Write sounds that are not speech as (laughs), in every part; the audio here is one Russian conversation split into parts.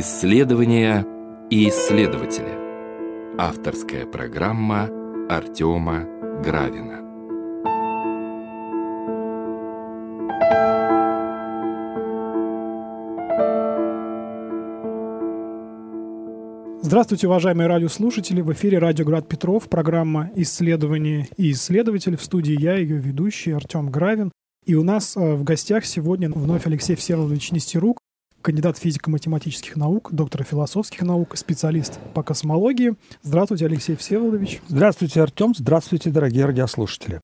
Исследования и исследователи. Авторская программа Артема Гравина. Здравствуйте, уважаемые радиослушатели. В эфире Радио Град Петров, программа «Исследования и исследователи». В студии я, ее ведущий Артем Гравин. И у нас э, в гостях сегодня вновь Алексей Всеволодович Нестерук, кандидат физико-математических наук, доктор философских наук, специалист по космологии. Здравствуйте, Алексей Всеволодович. Здравствуйте, Артем. Здравствуйте, дорогие радиослушатели.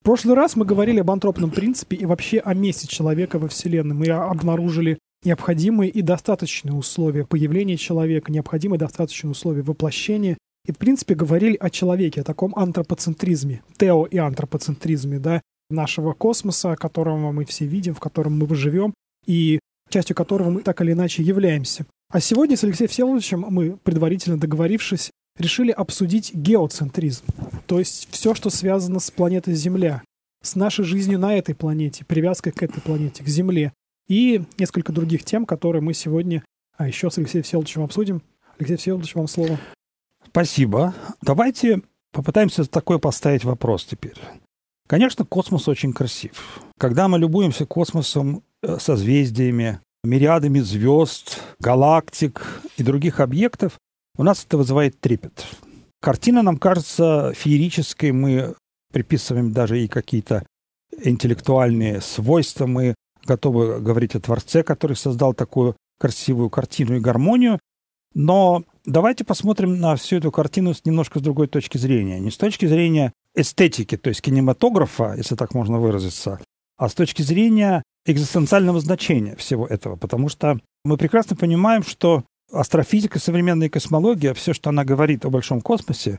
В прошлый раз мы говорили об антропном принципе и вообще о месте человека во Вселенной. Мы обнаружили необходимые и достаточные условия появления человека, необходимые и достаточные условия воплощения. И, в принципе, говорили о человеке, о таком антропоцентризме, тео- и антропоцентризме, да, нашего космоса, которого мы все видим, в котором мы живем, и частью которого мы так или иначе являемся. А сегодня с Алексеем Всеволодовичем мы, предварительно договорившись, решили обсудить геоцентризм, то есть все, что связано с планетой Земля, с нашей жизнью на этой планете, привязкой к этой планете, к Земле, и несколько других тем, которые мы сегодня а еще с Алексеем Всеволодовичем обсудим. Алексей Всеволодович, вам слово. Спасибо. Давайте попытаемся такой поставить вопрос теперь. Конечно, космос очень красив. Когда мы любуемся космосом, созвездиями, мириадами звезд, галактик и других объектов, у нас это вызывает трепет. Картина нам кажется феерической, мы приписываем даже и какие-то интеллектуальные свойства, мы готовы говорить о Творце, который создал такую красивую картину и гармонию. Но давайте посмотрим на всю эту картину с немножко с другой точки зрения. Не с точки зрения эстетики, то есть кинематографа, если так можно выразиться, а с точки зрения экзистенциального значения всего этого. Потому что мы прекрасно понимаем, что астрофизика, современная космология, все, что она говорит о большом космосе,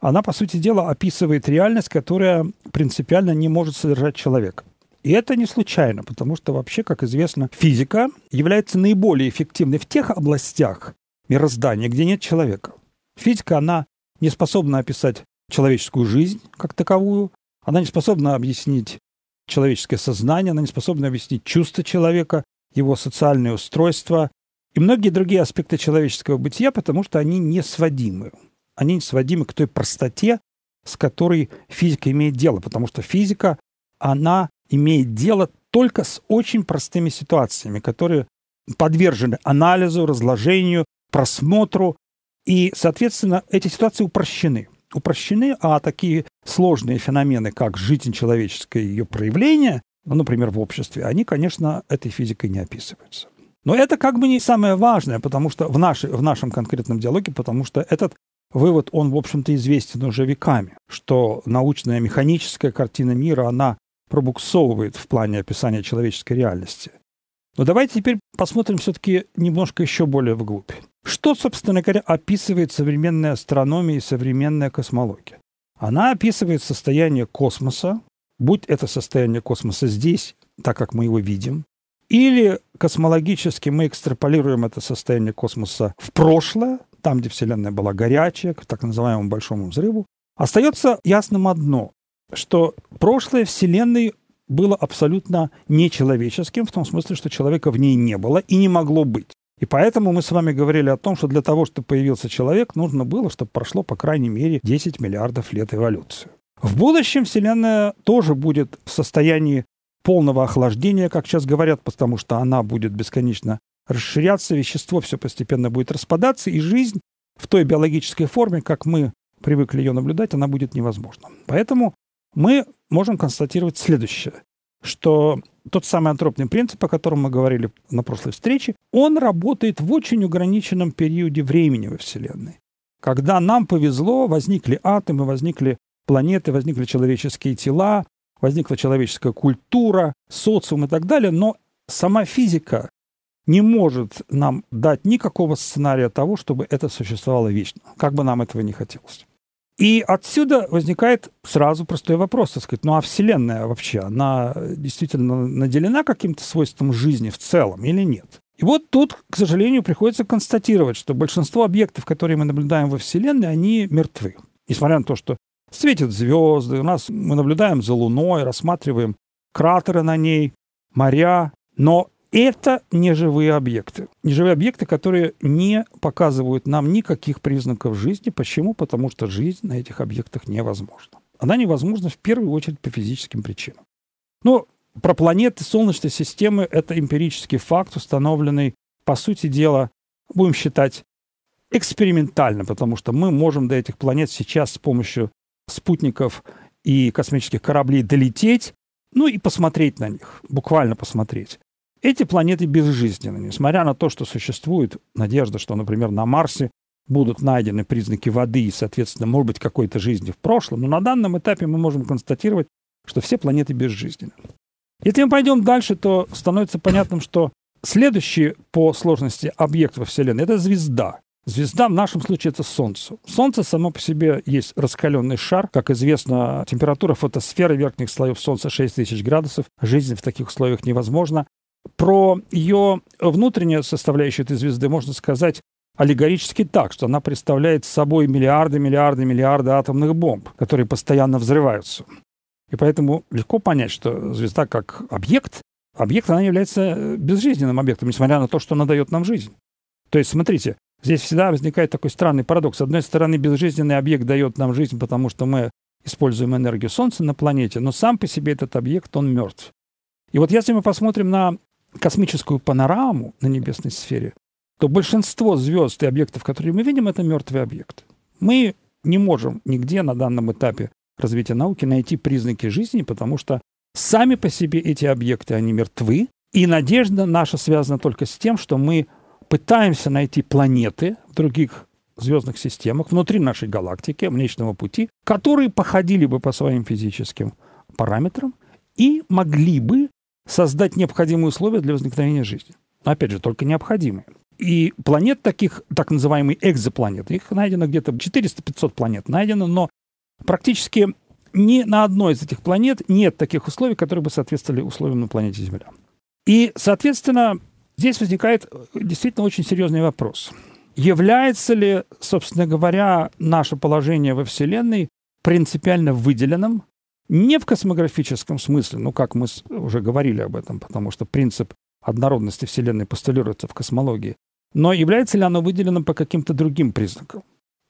она, по сути дела, описывает реальность, которая принципиально не может содержать человека. И это не случайно, потому что вообще, как известно, физика является наиболее эффективной в тех областях мироздания, где нет человека. Физика, она не способна описать человеческую жизнь как таковую, она не способна объяснить человеческое сознание, она не способна объяснить чувства человека, его социальное устройство и многие другие аспекты человеческого бытия, потому что они не сводимы. Они не сводимы к той простоте, с которой физика имеет дело, потому что физика, она имеет дело только с очень простыми ситуациями, которые подвержены анализу, разложению, просмотру, и, соответственно, эти ситуации упрощены. Упрощены, а такие сложные феномены, как жизнь человеческая и ее проявление, ну, например, в обществе, они, конечно, этой физикой не описываются. Но это как бы не самое важное, потому что в, нашей, в нашем конкретном диалоге, потому что этот вывод, он, в общем-то, известен уже веками, что научная механическая картина мира, она пробуксовывает в плане описания человеческой реальности. Но давайте теперь посмотрим все-таки немножко еще более вглубь. Что, собственно говоря, описывает современная астрономия и современная космология? Она описывает состояние космоса, будь это состояние космоса здесь, так как мы его видим, или космологически мы экстраполируем это состояние космоса в прошлое, там, где Вселенная была горячая, к так называемому большому взрыву, остается ясным одно что прошлое Вселенной было абсолютно нечеловеческим, в том смысле, что человека в ней не было и не могло быть. И поэтому мы с вами говорили о том, что для того, чтобы появился человек, нужно было, чтобы прошло, по крайней мере, 10 миллиардов лет эволюции. В будущем Вселенная тоже будет в состоянии полного охлаждения, как сейчас говорят, потому что она будет бесконечно расширяться, вещество все постепенно будет распадаться, и жизнь в той биологической форме, как мы привыкли ее наблюдать, она будет невозможна. Поэтому мы можем констатировать следующее, что тот самый антропный принцип, о котором мы говорили на прошлой встрече, он работает в очень ограниченном периоде времени во Вселенной. Когда нам повезло, возникли атомы, возникли планеты, возникли человеческие тела, возникла человеческая культура, социум и так далее, но сама физика не может нам дать никакого сценария того, чтобы это существовало вечно, как бы нам этого не хотелось. И отсюда возникает сразу простой вопрос, так сказать, ну а Вселенная вообще, она действительно наделена каким-то свойством жизни в целом или нет? И вот тут, к сожалению, приходится констатировать, что большинство объектов, которые мы наблюдаем во Вселенной, они мертвы. Несмотря на то, что светят звезды, у нас мы наблюдаем за Луной, рассматриваем кратеры на ней, моря, но это неживые объекты. Неживые объекты, которые не показывают нам никаких признаков жизни. Почему? Потому что жизнь на этих объектах невозможна. Она невозможна в первую очередь по физическим причинам. Ну, про планеты Солнечной системы это эмпирический факт, установленный, по сути дела, будем считать, экспериментально, потому что мы можем до этих планет сейчас с помощью спутников и космических кораблей долететь, ну и посмотреть на них, буквально посмотреть. Эти планеты безжизненны, несмотря на то, что существует надежда, что, например, на Марсе будут найдены признаки воды и, соответственно, может быть, какой-то жизни в прошлом. Но на данном этапе мы можем констатировать, что все планеты безжизненны. Если мы пойдем дальше, то становится понятным, что следующий по сложности объект во Вселенной – это звезда. Звезда в нашем случае это Солнце. Солнце само по себе есть раскаленный шар. Как известно, температура фотосферы верхних слоев Солнца 6000 градусов. Жизнь в таких условиях невозможна. Про ее внутреннюю составляющую этой звезды можно сказать аллегорически так, что она представляет собой миллиарды, миллиарды, миллиарды атомных бомб, которые постоянно взрываются. И поэтому легко понять, что звезда как объект, объект, она является безжизненным объектом, несмотря на то, что она дает нам жизнь. То есть, смотрите, здесь всегда возникает такой странный парадокс. С одной стороны, безжизненный объект дает нам жизнь, потому что мы используем энергию Солнца на планете, но сам по себе этот объект, он мертв. И вот если мы посмотрим на космическую панораму на небесной сфере, то большинство звезд и объектов, которые мы видим, это мертвые объекты. Мы не можем нигде на данном этапе развития науки найти признаки жизни, потому что сами по себе эти объекты, они мертвы, и надежда наша связана только с тем, что мы пытаемся найти планеты в других звездных системах внутри нашей галактики, Млечного Пути, которые походили бы по своим физическим параметрам и могли бы создать необходимые условия для возникновения жизни. Опять же, только необходимые. И планет таких, так называемые экзопланеты, их найдено где-то 400-500 планет найдено, но практически ни на одной из этих планет нет таких условий, которые бы соответствовали условиям на планете Земля. И, соответственно, здесь возникает действительно очень серьезный вопрос. Является ли, собственно говоря, наше положение во Вселенной принципиально выделенным не в космографическом смысле, ну, как мы уже говорили об этом, потому что принцип однородности Вселенной постулируется в космологии, но является ли оно выделенным по каким-то другим признакам?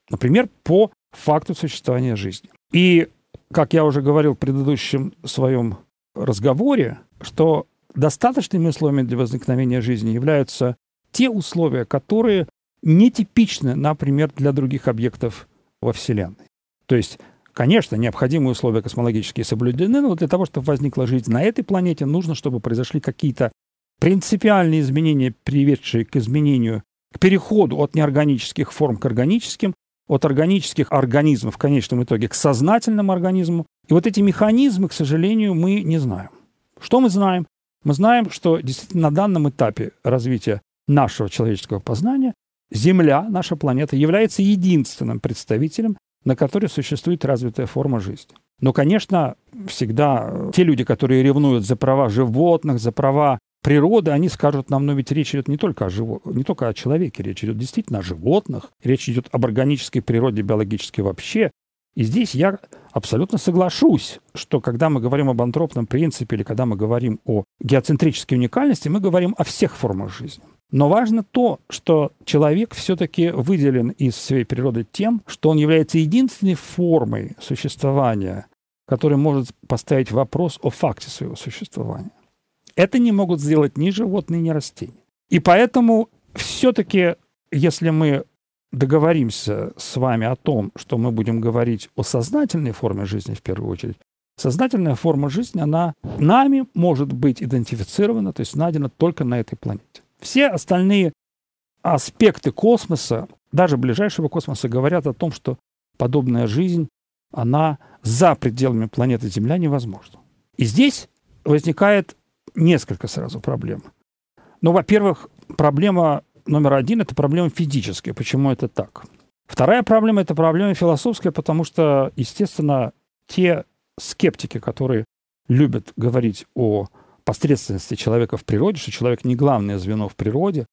Например, по факту существования жизни. И, как я уже говорил в предыдущем своем разговоре, что достаточными условиями для возникновения жизни являются те условия, которые нетипичны, например, для других объектов во Вселенной. То есть Конечно, необходимые условия космологические соблюдены, но для того, чтобы возникла жизнь на этой планете, нужно, чтобы произошли какие-то принципиальные изменения, приведшие к изменению, к переходу от неорганических форм к органическим, от органических организмов в конечном итоге к сознательному организму. И вот эти механизмы, к сожалению, мы не знаем. Что мы знаем? Мы знаем, что действительно на данном этапе развития нашего человеческого познания Земля, наша планета, является единственным представителем на которой существует развитая форма жизни. Но, конечно, всегда те люди, которые ревнуют за права животных, за права природы, они скажут нам, но ведь речь идет не только о, живо... не только о человеке, речь идет действительно о животных, речь идет об органической природе, биологической вообще. И здесь я абсолютно соглашусь, что когда мы говорим об антропном принципе или когда мы говорим о геоцентрической уникальности, мы говорим о всех формах жизни. Но важно то, что человек все-таки выделен из своей природы тем, что он является единственной формой существования, которая может поставить вопрос о факте своего существования. Это не могут сделать ни животные, ни растения. И поэтому все-таки, если мы договоримся с вами о том, что мы будем говорить о сознательной форме жизни в первую очередь, сознательная форма жизни, она нами может быть идентифицирована, то есть найдена только на этой планете. Все остальные аспекты космоса, даже ближайшего космоса, говорят о том, что подобная жизнь, она за пределами планеты Земля невозможна. И здесь возникает несколько сразу проблем. Ну, во-первых, проблема номер один – это проблема физическая. Почему это так? Вторая проблема – это проблема философская, потому что, естественно, те скептики, которые любят говорить о посредственности человека в природе, что человек не главное звено в природе,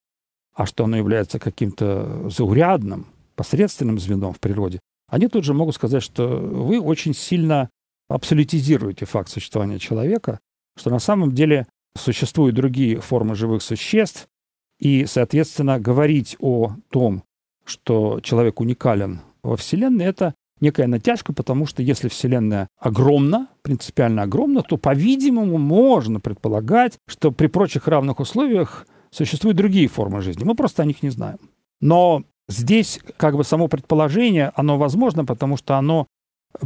а что оно является каким-то заурядным, посредственным звеном в природе, они тут же могут сказать, что вы очень сильно абсолютизируете факт существования человека, что на самом деле существуют другие формы живых существ, и, соответственно, говорить о том, что человек уникален во Вселенной, это некая натяжка, потому что если Вселенная огромна, принципиально огромна, то, по-видимому, можно предполагать, что при прочих равных условиях существуют другие формы жизни. Мы просто о них не знаем. Но здесь как бы само предположение, оно возможно, потому что оно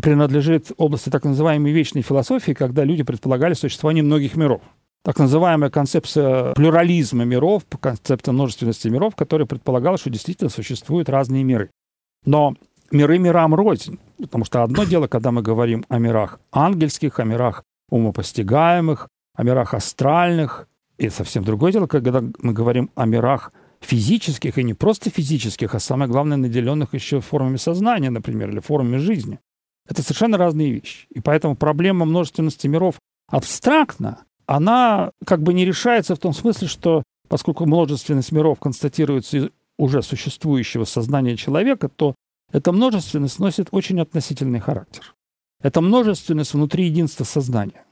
принадлежит области так называемой вечной философии, когда люди предполагали существование многих миров. Так называемая концепция плюрализма миров, концепция множественности миров, которая предполагала, что действительно существуют разные миры. Но миры мирам рознь. Потому что одно дело, когда мы говорим о мирах ангельских, о мирах умопостигаемых, о мирах астральных, и совсем другое дело, когда мы говорим о мирах физических, и не просто физических, а самое главное, наделенных еще формами сознания, например, или формами жизни. Это совершенно разные вещи. И поэтому проблема множественности миров абстрактна, она как бы не решается в том смысле, что поскольку множественность миров констатируется из уже существующего сознания человека, то эта множественность носит очень относительный характер. Это множественность внутри единства сознания.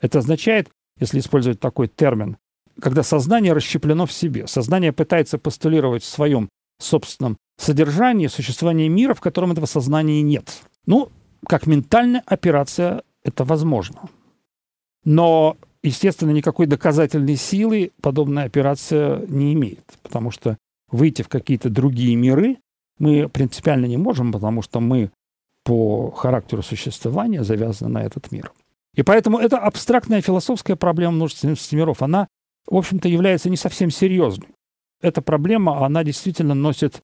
Это означает, если использовать такой термин, когда сознание расщеплено в себе. Сознание пытается постулировать в своем собственном содержании существование мира, в котором этого сознания нет. Ну, как ментальная операция это возможно. Но, естественно, никакой доказательной силы подобная операция не имеет, потому что выйти в какие-то другие миры мы принципиально не можем, потому что мы по характеру существования завязаны на этот мир. И поэтому эта абстрактная философская проблема множественности миров, она, в общем-то, является не совсем серьезной. Эта проблема, она действительно носит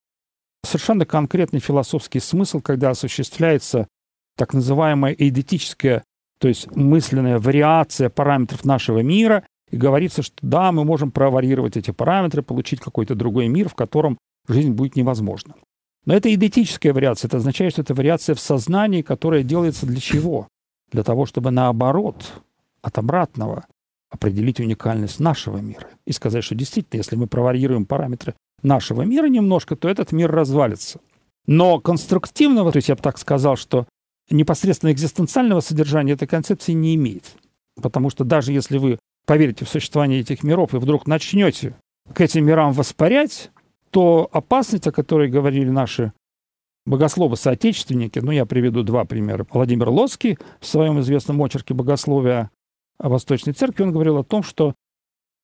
совершенно конкретный философский смысл, когда осуществляется так называемая эйдетическая, то есть мысленная вариация параметров нашего мира, и говорится, что да, мы можем проварьировать эти параметры, получить какой-то другой мир, в котором жизнь будет невозможна. Но это идентическая вариация. Это означает, что это вариация в сознании, которая делается для чего? Для того, чтобы наоборот, от обратного, определить уникальность нашего мира. И сказать, что действительно, если мы проварьируем параметры нашего мира немножко, то этот мир развалится. Но конструктивного, то есть я бы так сказал, что непосредственно экзистенциального содержания этой концепции не имеет. Потому что даже если вы поверите в существование этих миров и вдруг начнете к этим мирам воспарять, то опасность, о которой говорили наши богословы-соотечественники, ну, я приведу два примера. Владимир Лоцкий в своем известном очерке «Богословия о Восточной Церкви» он говорил о том, что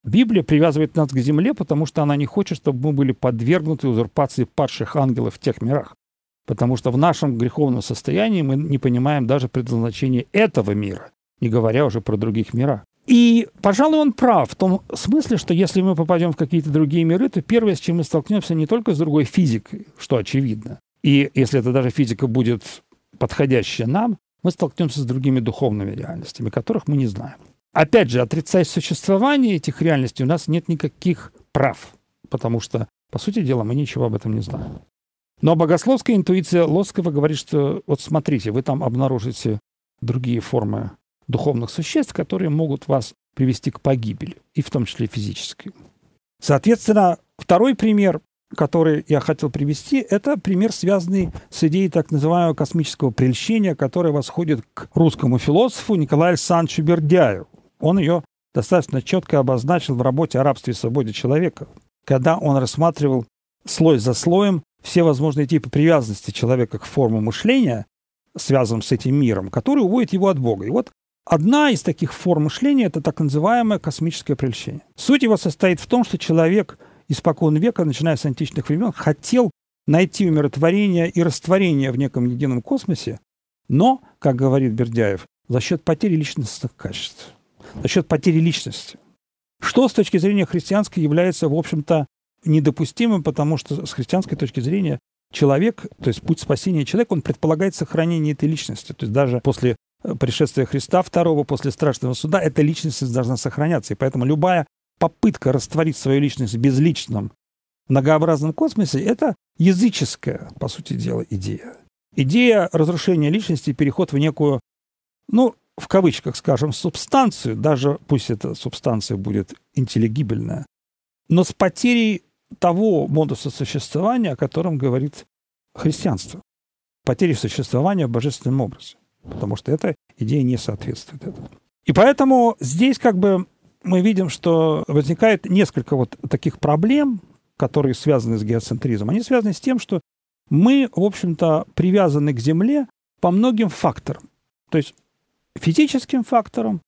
Библия привязывает нас к земле, потому что она не хочет, чтобы мы были подвергнуты узурпации падших ангелов в тех мирах. Потому что в нашем греховном состоянии мы не понимаем даже предназначения этого мира, не говоря уже про других мирах. И, пожалуй, он прав в том смысле, что если мы попадем в какие-то другие миры, то первое, с чем мы столкнемся, не только с другой физикой, что очевидно. И если это даже физика будет подходящая нам, мы столкнемся с другими духовными реальностями, которых мы не знаем. Опять же, отрицать существование этих реальностей у нас нет никаких прав, потому что, по сути дела, мы ничего об этом не знаем. Но богословская интуиция Лоскова говорит, что вот смотрите, вы там обнаружите другие формы духовных существ, которые могут вас привести к погибели, и в том числе физической. Соответственно, второй пример, который я хотел привести, это пример, связанный с идеей так называемого космического прельщения, которое восходит к русскому философу Николаю Александровичу Бердяеву. Он ее достаточно четко обозначил в работе о рабстве и свободе человека, когда он рассматривал слой за слоем все возможные типы привязанности человека к форме мышления, связанным с этим миром, который уводит его от Бога. И вот Одна из таких форм мышления – это так называемое космическое прельщение. Суть его состоит в том, что человек испокон века, начиная с античных времен, хотел найти умиротворение и растворение в неком едином космосе, но, как говорит Бердяев, за счет потери личностных качеств, за счет потери личности. Что с точки зрения христианской является, в общем-то, недопустимым, потому что с христианской точки зрения человек, то есть путь спасения человека, он предполагает сохранение этой личности. То есть даже после пришествия Христа второго после страшного суда, эта личность должна сохраняться. И поэтому любая попытка растворить свою личность в безличном многообразном космосе – это языческая, по сути дела, идея. Идея разрушения личности, переход в некую, ну, в кавычках скажем, субстанцию, даже пусть эта субстанция будет интеллигибельная, но с потерей того модуса существования, о котором говорит христианство. Потери существования в божественном образе потому что эта идея не соответствует этому. И поэтому здесь как бы мы видим, что возникает несколько вот таких проблем, которые связаны с геоцентризмом. Они связаны с тем, что мы, в общем-то, привязаны к Земле по многим факторам. То есть физическим факторам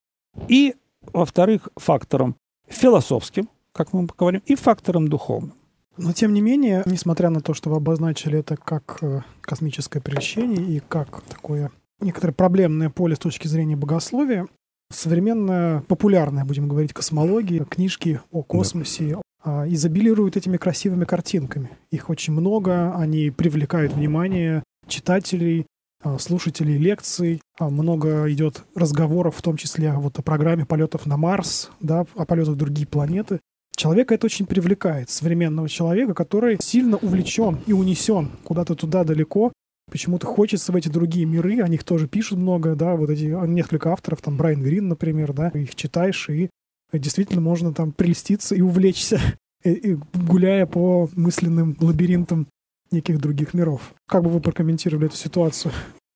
и, во-вторых, факторам философским, как мы говорим, и фактором духовным. Но тем не менее, несмотря на то, что вы обозначили это как э, космическое прельщение и как такое некоторое проблемное поле с точки зрения богословия, современная, популярная, будем говорить, космология, книжки о космосе, да. изобилируют этими красивыми картинками. Их очень много, они привлекают внимание читателей, а, слушателей лекций. А, много идет разговоров, в том числе вот о программе полетов на Марс, да, о полетах в другие планеты. Человека это очень привлекает, современного человека, который сильно увлечен и унесен куда-то туда далеко. Почему-то хочется в эти другие миры, о них тоже пишут много, да, вот эти несколько авторов, там Брайан Грин, например, да, их читаешь, и действительно можно там прелеститься и увлечься, (laughs) гуляя по мысленным лабиринтам неких других миров. Как бы вы прокомментировали эту ситуацию?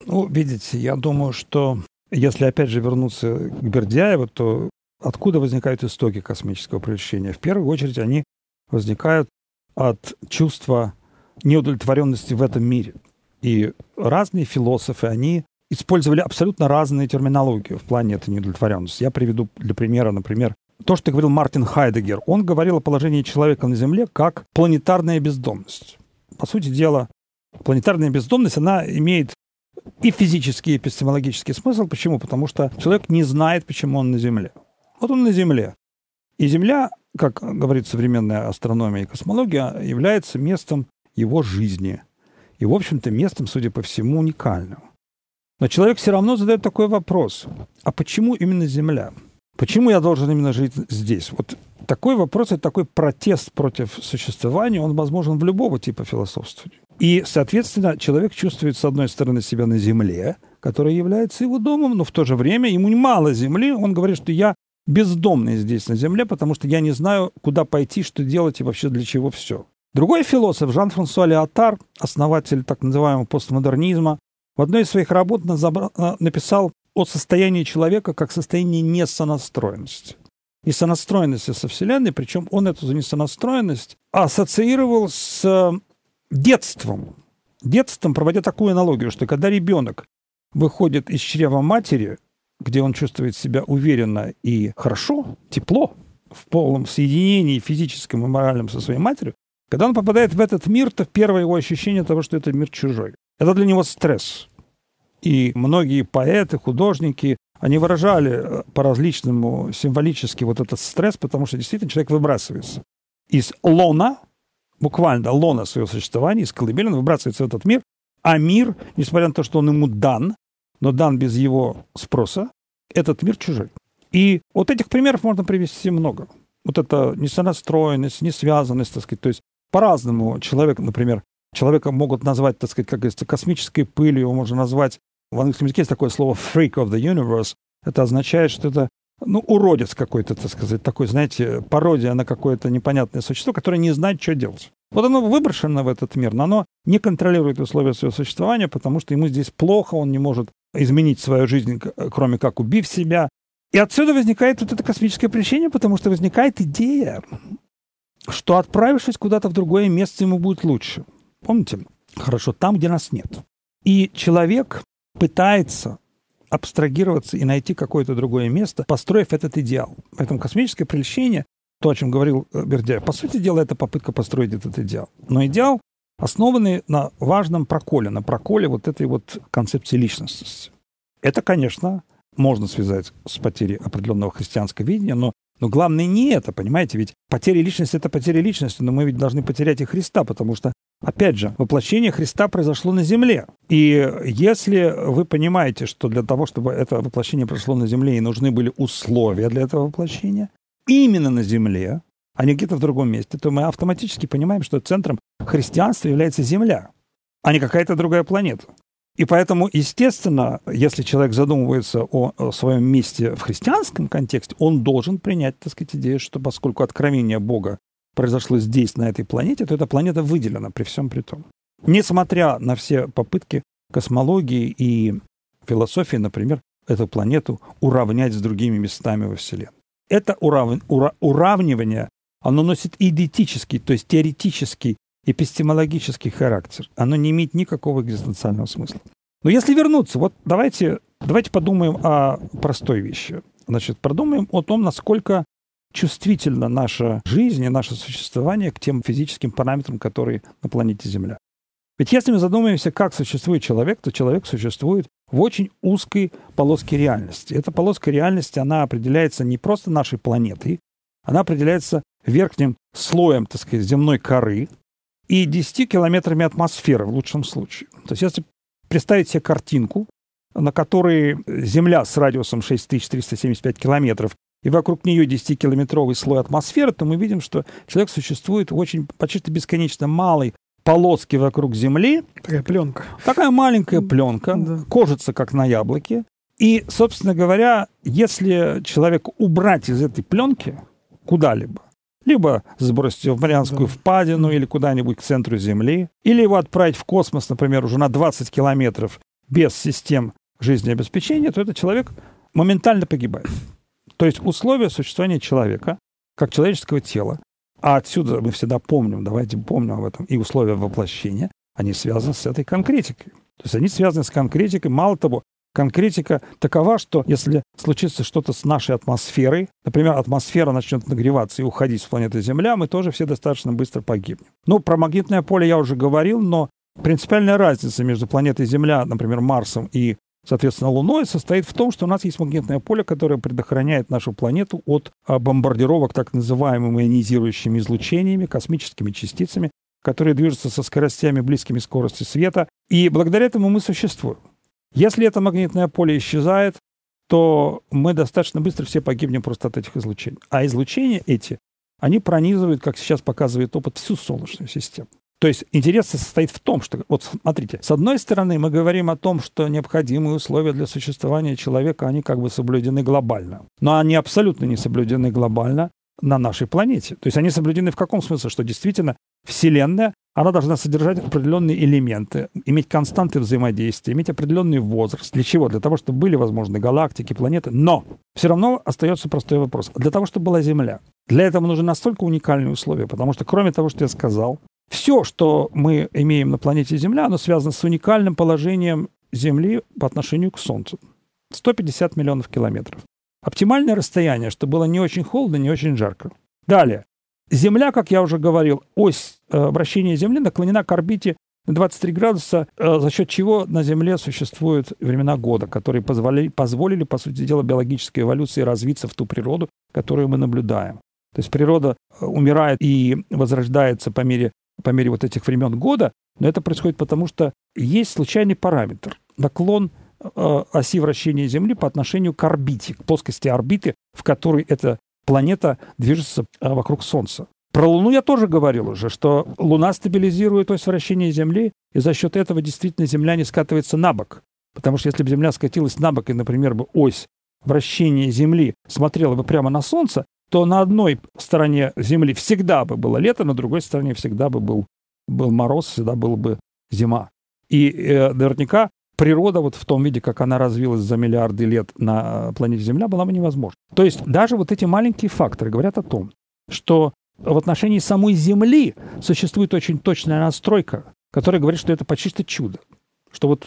Ну, видите, я думаю, что если опять же вернуться к Бердяеву, то откуда возникают истоки космического прельщения? В первую очередь они возникают от чувства неудовлетворенности в этом мире. И разные философы, они использовали абсолютно разные терминологии в плане этой неудовлетворенности. Я приведу для примера, например, то, что говорил Мартин Хайдегер. Он говорил о положении человека на Земле как планетарная бездомность по сути дела, планетарная бездомность, она имеет и физический, и эпистемологический смысл. Почему? Потому что человек не знает, почему он на Земле. Вот он на Земле. И Земля, как говорит современная астрономия и космология, является местом его жизни. И, в общем-то, местом, судя по всему, уникальным. Но человек все равно задает такой вопрос. А почему именно Земля? Почему я должен именно жить здесь? Вот такой вопрос, это такой протест против существования, он возможен в любого типа философствования. И, соответственно, человек чувствует, с одной стороны, себя на земле, которая является его домом, но в то же время ему мало земли. Он говорит, что я бездомный здесь на земле, потому что я не знаю, куда пойти, что делать и вообще для чего все. Другой философ, Жан-Франсуа Леотар, основатель так называемого постмодернизма, в одной из своих работ написал о состоянии человека как состоянии несонастроенности. Несонастроенности со Вселенной, причем он эту несонастроенность ассоциировал с детством. Детством, проводя такую аналогию, что когда ребенок выходит из чрева матери, где он чувствует себя уверенно и хорошо, тепло, в полном соединении физическом и моральном со своей матерью, когда он попадает в этот мир, то первое его ощущение того, что это мир чужой. Это для него стресс. И многие поэты, художники, они выражали э, по-различному символически вот этот стресс, потому что действительно человек выбрасывается из лона, буквально лона своего существования, из колыбели, он выбрасывается в этот мир, а мир, несмотря на то, что он ему дан, но дан без его спроса, этот мир чужой. И вот этих примеров можно привести много. Вот это несонастроенность, несвязанность, так сказать, то есть по-разному человек, например, человека могут назвать, так сказать, как говорится, космической пылью, его можно назвать в английском языке есть такое слово freak of the universe. Это означает, что это ну, уродец какой-то, так сказать, такой, знаете, пародия на какое-то непонятное существо, которое не знает, что делать. Вот оно выброшено в этот мир, но оно не контролирует условия своего существования, потому что ему здесь плохо, он не может изменить свою жизнь, кроме как убив себя. И отсюда возникает вот это космическое прещение, потому что возникает идея, что отправившись куда-то в другое место, ему будет лучше. Помните? Хорошо, там, где нас нет. И человек пытается абстрагироваться и найти какое-то другое место, построив этот идеал. Поэтому космическое прельщение, то, о чем говорил э, Бердяев, по сути дела, это попытка построить этот идеал. Но идеал, основанный на важном проколе, на проколе вот этой вот концепции личности. Это, конечно, можно связать с потерей определенного христианского видения, но но главное не это, понимаете? Ведь потеря личности – это потеря личности, но мы ведь должны потерять и Христа, потому что, опять же, воплощение Христа произошло на земле. И если вы понимаете, что для того, чтобы это воплощение произошло на земле, и нужны были условия для этого воплощения, именно на земле, а не где-то в другом месте, то мы автоматически понимаем, что центром христианства является Земля, а не какая-то другая планета. И поэтому, естественно, если человек задумывается о, своем месте в христианском контексте, он должен принять, так сказать, идею, что поскольку откровение Бога произошло здесь, на этой планете, то эта планета выделена при всем при том. Несмотря на все попытки космологии и философии, например, эту планету уравнять с другими местами во Вселенной. это урав... ура... уравнивание, оно носит идентический, то есть теоретический, эпистемологический характер. Оно не имеет никакого экзистенциального смысла. Но если вернуться, вот давайте, давайте подумаем о простой вещи. Значит, подумаем о том, насколько чувствительна наша жизнь и наше существование к тем физическим параметрам, которые на планете Земля. Ведь если мы задумаемся, как существует человек, то человек существует в очень узкой полоске реальности. Эта полоска реальности, она определяется не просто нашей планетой, она определяется верхним слоем, так сказать, земной коры и 10 километрами атмосферы в лучшем случае. То есть если представить себе картинку, на которой Земля с радиусом 6375 километров и вокруг нее 10-километровый слой атмосферы, то мы видим, что человек существует в очень почти бесконечно малой полоске вокруг Земли. Такая пленка. Такая маленькая пленка, да. кожица, как на яблоке. И, собственно говоря, если человека убрать из этой пленки куда-либо, либо сбросить его в Марианскую да. впадину или куда-нибудь к центру Земли, или его отправить в космос, например, уже на 20 километров без систем жизнеобеспечения, то этот человек моментально погибает. То есть условия существования человека, как человеческого тела, а отсюда мы всегда помним, давайте помним об этом, и условия воплощения, они связаны с этой конкретикой. То есть они связаны с конкретикой. Мало того, конкретика такова, что если случится что-то с нашей атмосферой, например, атмосфера начнет нагреваться и уходить с планеты Земля, мы тоже все достаточно быстро погибнем. Ну, про магнитное поле я уже говорил, но принципиальная разница между планетой Земля, например, Марсом и соответственно, Луной, состоит в том, что у нас есть магнитное поле, которое предохраняет нашу планету от а, бомбардировок так называемыми ионизирующими излучениями, космическими частицами, которые движутся со скоростями близкими скорости света. И благодаря этому мы существуем. Если это магнитное поле исчезает, то мы достаточно быстро все погибнем просто от этих излучений. А излучения эти, они пронизывают, как сейчас показывает опыт, всю Солнечную систему. То есть интерес состоит в том, что, вот смотрите, с одной стороны мы говорим о том, что необходимые условия для существования человека, они как бы соблюдены глобально. Но они абсолютно не соблюдены глобально на нашей планете. То есть они соблюдены в каком смысле? Что действительно Вселенная, она должна содержать определенные элементы, иметь константы взаимодействия, иметь определенный возраст. Для чего? Для того, чтобы были возможны галактики, планеты. Но все равно остается простой вопрос. Для того, чтобы была Земля. Для этого нужны настолько уникальные условия, потому что кроме того, что я сказал, все, что мы имеем на планете Земля, оно связано с уникальным положением Земли по отношению к Солнцу. 150 миллионов километров. Оптимальное расстояние, чтобы было не очень холодно, не очень жарко. Далее. Земля, как я уже говорил, ось э, вращения Земли наклонена к орбите на 23 градуса, э, за счет чего на Земле существуют времена года, которые позволили, позволили, по сути дела, биологической эволюции развиться в ту природу, которую мы наблюдаем. То есть природа э, умирает и возрождается по мере по мере вот этих времен года, но это происходит потому, что есть случайный параметр – наклон оси вращения Земли по отношению к орбите, к плоскости орбиты, в которой эта планета движется э, вокруг Солнца. Про Луну я тоже говорил уже, что Луна стабилизирует ось вращения Земли, и за счет этого действительно Земля не скатывается на бок. Потому что если бы Земля скатилась на бок, и, например, бы ось вращения Земли смотрела бы прямо на Солнце, то на одной стороне Земли всегда бы было лето, на другой стороне всегда бы был, был мороз, всегда была бы зима. И э, наверняка природа вот в том виде, как она развилась за миллиарды лет на планете Земля, была бы невозможна. То есть даже вот эти маленькие факторы говорят о том, что в отношении самой Земли существует очень точная настройка, которая говорит, что это почти что чудо. Что вот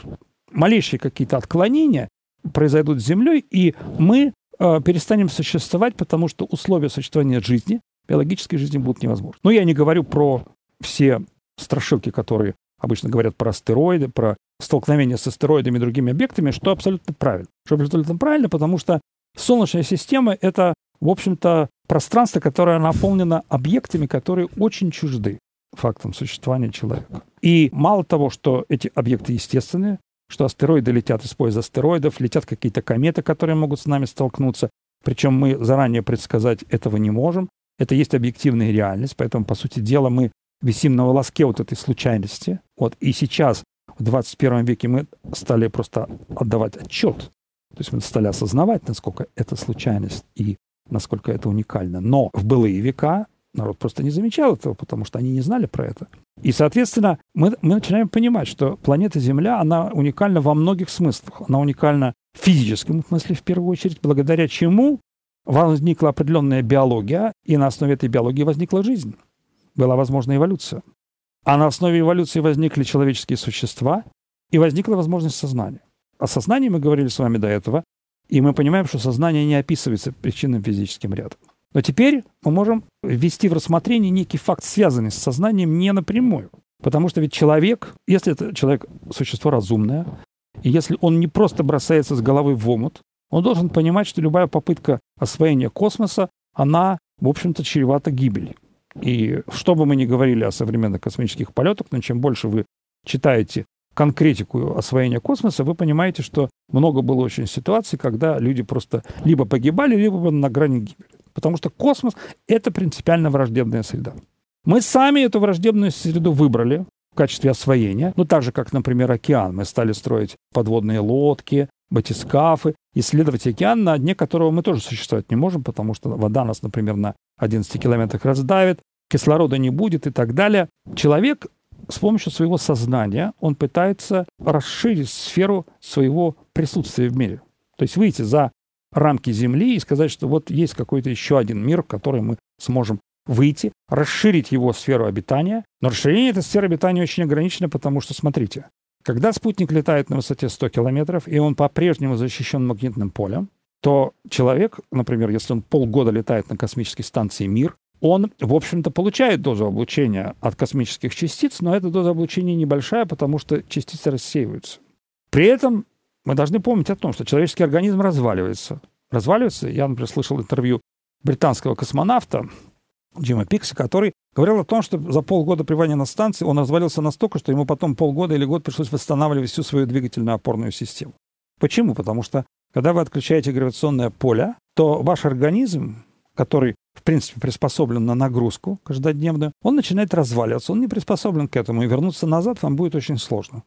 малейшие какие-то отклонения произойдут с Землей, и мы э, перестанем существовать, потому что условия существования жизни, биологической жизни будут невозможны. Но я не говорю про все страшилки, которые обычно говорят про астероиды, про столкновение с астероидами и другими объектами, что абсолютно правильно. Что абсолютно правильно, потому что Солнечная система — это, в общем-то, пространство, которое наполнено объектами, которые очень чужды фактам существования человека. И мало того, что эти объекты естественные, что астероиды летят из поезда астероидов, летят какие-то кометы, которые могут с нами столкнуться. Причем мы заранее предсказать этого не можем. Это есть объективная реальность, поэтому, по сути дела, мы висим на волоске вот этой случайности. Вот. И сейчас, в 21 веке, мы стали просто отдавать отчет. То есть мы стали осознавать, насколько это случайность и насколько это уникально. Но в былые века Народ просто не замечал этого, потому что они не знали про это. И, соответственно, мы, мы начинаем понимать, что планета Земля, она уникальна во многих смыслах. Она уникальна в физическом смысле, в первую очередь, благодаря чему возникла определенная биология, и на основе этой биологии возникла жизнь. Была возможна эволюция. А на основе эволюции возникли человеческие существа, и возникла возможность сознания. О сознании мы говорили с вами до этого, и мы понимаем, что сознание не описывается причинным физическим рядом. Но теперь мы можем ввести в рассмотрение некий факт, связанный с сознанием не напрямую. Потому что ведь человек, если это человек существо разумное, и если он не просто бросается с головы в омут, он должен понимать, что любая попытка освоения космоса, она, в общем-то, чревата гибелью. И что бы мы ни говорили о современных космических полетах, но чем больше вы читаете конкретику освоения космоса, вы понимаете, что много было очень ситуаций, когда люди просто либо погибали, либо на грани гибели. Потому что космос — это принципиально враждебная среда. Мы сами эту враждебную среду выбрали в качестве освоения. Ну, так же, как, например, океан. Мы стали строить подводные лодки, батискафы, исследовать океан, на дне которого мы тоже существовать не можем, потому что вода нас, например, на 11 километрах раздавит, кислорода не будет и так далее. Человек с помощью своего сознания он пытается расширить сферу своего присутствия в мире. То есть выйти за рамки Земли и сказать, что вот есть какой-то еще один мир, в который мы сможем выйти, расширить его сферу обитания. Но расширение этой сферы обитания очень ограничено, потому что, смотрите, когда спутник летает на высоте 100 километров, и он по-прежнему защищен магнитным полем, то человек, например, если он полгода летает на космической станции «Мир», он, в общем-то, получает дозу облучения от космических частиц, но эта доза облучения небольшая, потому что частицы рассеиваются. При этом мы должны помнить о том, что человеческий организм разваливается. Разваливается, я, например, слышал интервью британского космонавта Джима Пикса, который говорил о том, что за полгода пребывания на станции он развалился настолько, что ему потом полгода или год пришлось восстанавливать всю свою двигательную опорную систему. Почему? Потому что когда вы отключаете гравитационное поле, то ваш организм, который в принципе, приспособлен на нагрузку каждодневную, он начинает разваливаться. Он не приспособлен к этому, и вернуться назад вам будет очень сложно.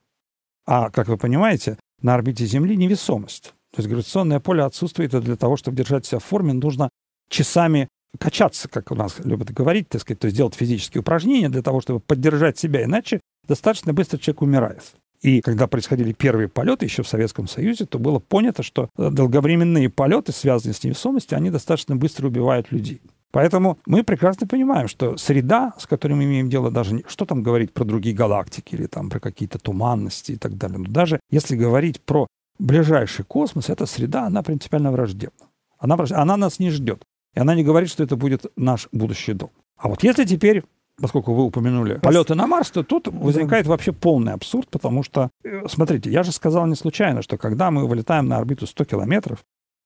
А, как вы понимаете, на орбите Земли невесомость. То есть гравитационное поле отсутствует, и для того, чтобы держать себя в форме, нужно часами качаться, как у нас любят говорить, так сказать, то есть делать физические упражнения для того, чтобы поддержать себя, иначе достаточно быстро человек умирает. И когда происходили первые полеты еще в Советском Союзе, то было понято, что долговременные полеты, связанные с невесомостью, они достаточно быстро убивают людей. Поэтому мы прекрасно понимаем, что среда, с которой мы имеем дело, даже что там говорить про другие галактики или там про какие-то туманности и так далее. Но даже если говорить про ближайший космос, эта среда, она принципиально враждебна. Она, она нас не ждет. И она не говорит, что это будет наш будущий дом. А вот если теперь поскольку вы упомянули полеты на Марс, то тут возникает вообще полный абсурд, потому что, э, смотрите, я же сказал не случайно, что когда мы вылетаем на орбиту 100 километров,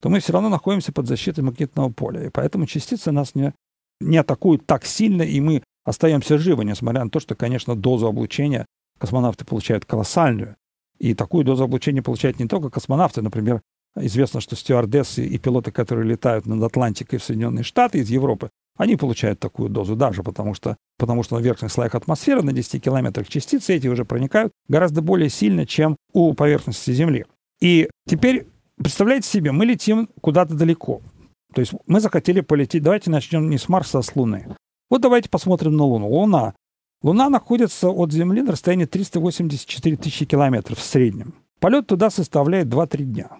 то мы все равно находимся под защитой магнитного поля. И поэтому частицы нас не, не атакуют так сильно, и мы остаемся живы, несмотря на то, что, конечно, дозу облучения космонавты получают колоссальную. И такую дозу облучения получают не только космонавты. Например, известно, что стюардессы и пилоты, которые летают над Атлантикой в Соединенные Штаты из Европы, они получают такую дозу даже потому что, потому что на верхних слоях атмосферы на 10 километрах частицы эти уже проникают гораздо более сильно, чем у поверхности Земли. И теперь Представляете себе, мы летим куда-то далеко. То есть мы захотели полететь. Давайте начнем не с Марса, а с Луны. Вот давайте посмотрим на Луну. Луна. Луна находится от Земли на расстоянии 384 тысячи километров в среднем. Полет туда составляет 2-3 дня.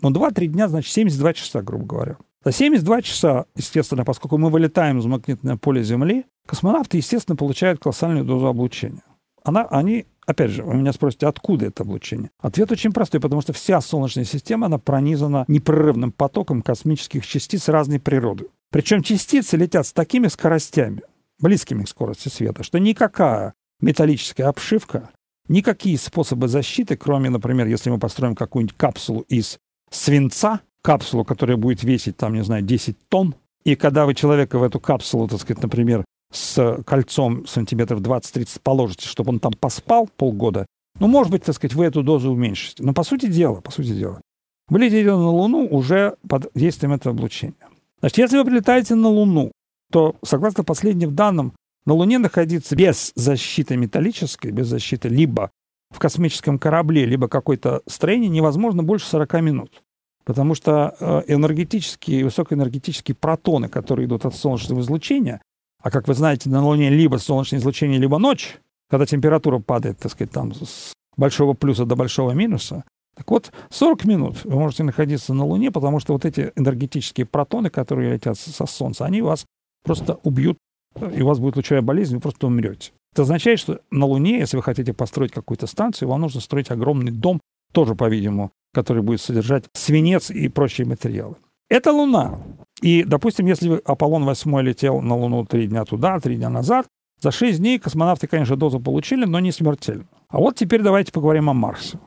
Ну, 2-3 дня, значит, 72 часа, грубо говоря. За 72 часа, естественно, поскольку мы вылетаем из магнитного поля Земли, космонавты, естественно, получают колоссальную дозу облучения. Она, они Опять же, вы меня спросите, откуда это облучение? Ответ очень простой, потому что вся Солнечная система, она пронизана непрерывным потоком космических частиц разной природы. Причем частицы летят с такими скоростями, близкими к скорости света, что никакая металлическая обшивка, никакие способы защиты, кроме, например, если мы построим какую-нибудь капсулу из свинца, капсулу, которая будет весить, там, не знаю, 10 тонн, и когда вы человека в эту капсулу, так сказать, например, с кольцом сантиметров 20-30 положите, чтобы он там поспал полгода, ну, может быть, так сказать, вы эту дозу уменьшите. Но по сути дела, по сути дела, вы летите на Луну уже под действием этого облучения. Значит, если вы прилетаете на Луну, то, согласно последним данным, на Луне находиться без защиты металлической, без защиты либо в космическом корабле, либо какое-то строение невозможно больше 40 минут. Потому что э, энергетические, высокоэнергетические протоны, которые идут от солнечного излучения, а как вы знаете, на Луне либо солнечное излучение, либо ночь, когда температура падает, так сказать, там с большого плюса до большого минуса. Так вот, 40 минут вы можете находиться на Луне, потому что вот эти энергетические протоны, которые летят со Солнца, они вас просто убьют, и у вас будет лучевая болезнь, вы просто умрете. Это означает, что на Луне, если вы хотите построить какую-то станцию, вам нужно строить огромный дом, тоже, по-видимому, который будет содержать свинец и прочие материалы. Это Луна. И, допустим, если Аполлон 8 летел на Луну три дня туда, три дня назад, за шесть дней космонавты, конечно, дозу получили, но не смертельно. А вот теперь давайте поговорим о Марсе.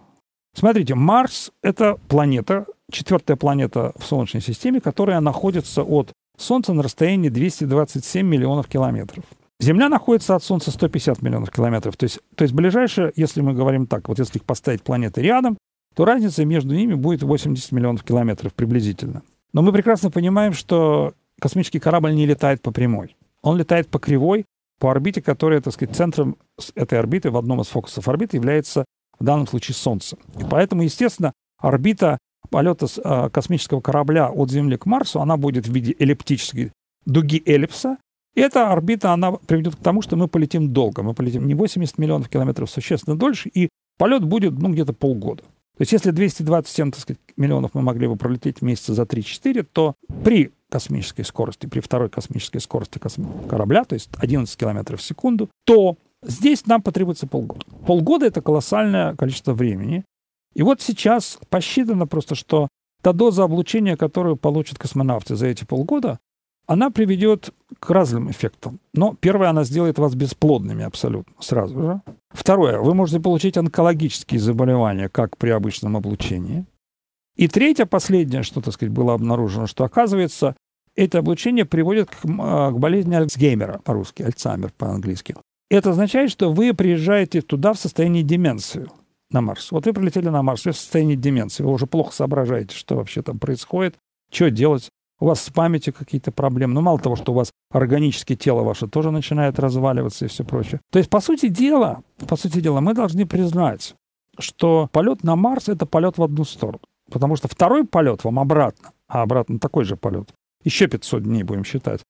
Смотрите, Марс — это планета, четвертая планета в Солнечной системе, которая находится от Солнца на расстоянии 227 миллионов километров. Земля находится от Солнца 150 миллионов километров. То есть, то есть ближайшее, если мы говорим так, вот если их поставить планеты рядом, то разница между ними будет 80 миллионов километров приблизительно. Но мы прекрасно понимаем, что космический корабль не летает по прямой. Он летает по кривой, по орбите, которая, так сказать, центром этой орбиты, в одном из фокусов орбиты, является в данном случае Солнце. И поэтому, естественно, орбита полета а, космического корабля от Земли к Марсу, она будет в виде эллиптической дуги эллипса. И эта орбита, она приведет к тому, что мы полетим долго. Мы полетим не 80 миллионов километров, существенно дольше, и полет будет, ну, где-то полгода. То есть если 227 так сказать, миллионов мы могли бы пролететь месяца за 3-4, то при космической скорости, при второй космической скорости корабля, то есть 11 километров в секунду, то здесь нам потребуется полгода. Полгода — это колоссальное количество времени. И вот сейчас посчитано просто, что та доза облучения, которую получат космонавты за эти полгода, она приведет к разным эффектам. Но первое, она сделает вас бесплодными абсолютно сразу же. Второе, вы можете получить онкологические заболевания, как при обычном облучении. И третье, последнее, что, так сказать, было обнаружено, что, оказывается, это облучение приводит к, а, к болезни Альцгеймера по-русски, Альцгеймер по-английски. Это означает, что вы приезжаете туда в состоянии деменции на Марс. Вот вы прилетели на Марс, вы в состоянии деменции, вы уже плохо соображаете, что вообще там происходит, что делать у вас с памятью какие-то проблемы. Ну, мало того, что у вас органическое тело ваше тоже начинает разваливаться и все прочее. То есть, по сути дела, по сути дела, мы должны признать, что полет на Марс — это полет в одну сторону. Потому что второй полет вам обратно, а обратно такой же полет, еще 500 дней будем считать,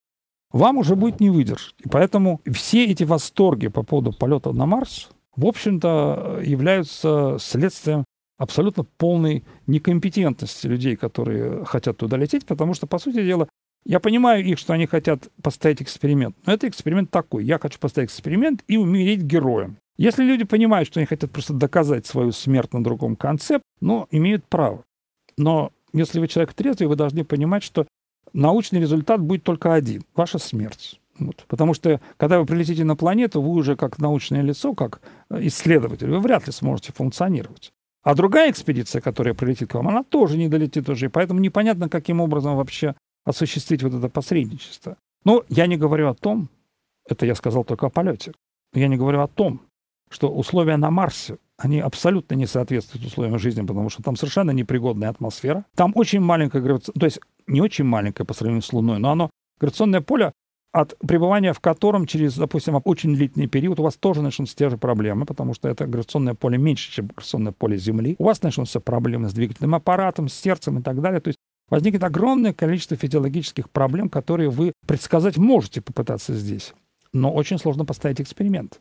вам уже будет не выдержать. И поэтому все эти восторги по поводу полета на Марс, в общем-то, являются следствием абсолютно полной некомпетентности людей, которые хотят туда лететь, потому что, по сути дела, я понимаю их, что они хотят поставить эксперимент, но это эксперимент такой. Я хочу поставить эксперимент и умереть героем. Если люди понимают, что они хотят просто доказать свою смерть на другом конце, ну, имеют право. Но если вы человек трезвый, вы должны понимать, что научный результат будет только один – ваша смерть. Вот. Потому что, когда вы прилетите на планету, вы уже как научное лицо, как исследователь, вы вряд ли сможете функционировать. А другая экспедиция, которая прилетит к вам, она тоже не долетит уже. Поэтому непонятно, каким образом вообще осуществить вот это посредничество. Но я не говорю о том, это я сказал только о полете, я не говорю о том, что условия на Марсе, они абсолютно не соответствуют условиям жизни, потому что там совершенно непригодная атмосфера. Там очень маленькая гравитационная, то есть не очень маленькая по сравнению с Луной, но оно, гравитационное поле от пребывания в котором через, допустим, очень длительный период у вас тоже начнутся те же проблемы, потому что это гравитационное поле меньше, чем гравитационное поле Земли. У вас начнутся проблемы с двигательным аппаратом, с сердцем и так далее. То есть возникнет огромное количество физиологических проблем, которые вы предсказать можете попытаться здесь. Но очень сложно поставить эксперимент,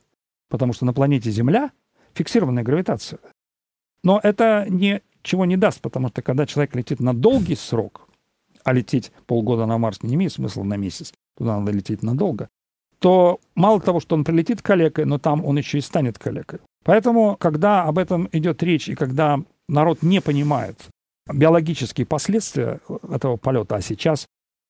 потому что на планете Земля фиксированная гравитация. Но это ничего не даст, потому что когда человек летит на долгий срок, а лететь полгода на Марс не имеет смысла на месяц, туда надо лететь надолго, то мало того, что он прилетит калекой, но там он еще и станет калекой. Поэтому, когда об этом идет речь, и когда народ не понимает биологические последствия этого полета, а сейчас,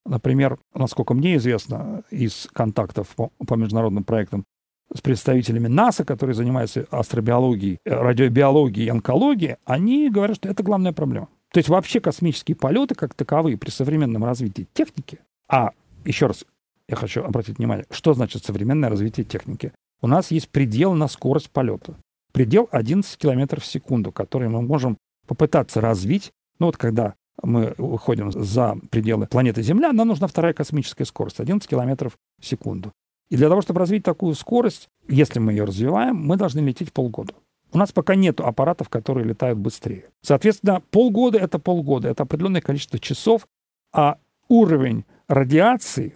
например, насколько мне известно из контактов по, по международным проектам с представителями НАСА, которые занимаются астробиологией, радиобиологией и онкологией, они говорят, что это главная проблема. То есть вообще космические полеты как таковые при современном развитии техники, а еще раз, я хочу обратить внимание, что значит современное развитие техники. У нас есть предел на скорость полета. Предел 11 км в секунду, который мы можем попытаться развить. Ну вот когда мы выходим за пределы планеты Земля, нам нужна вторая космическая скорость, 11 км в секунду. И для того, чтобы развить такую скорость, если мы ее развиваем, мы должны лететь полгода. У нас пока нет аппаратов, которые летают быстрее. Соответственно, полгода — это полгода, это определенное количество часов, а уровень радиации,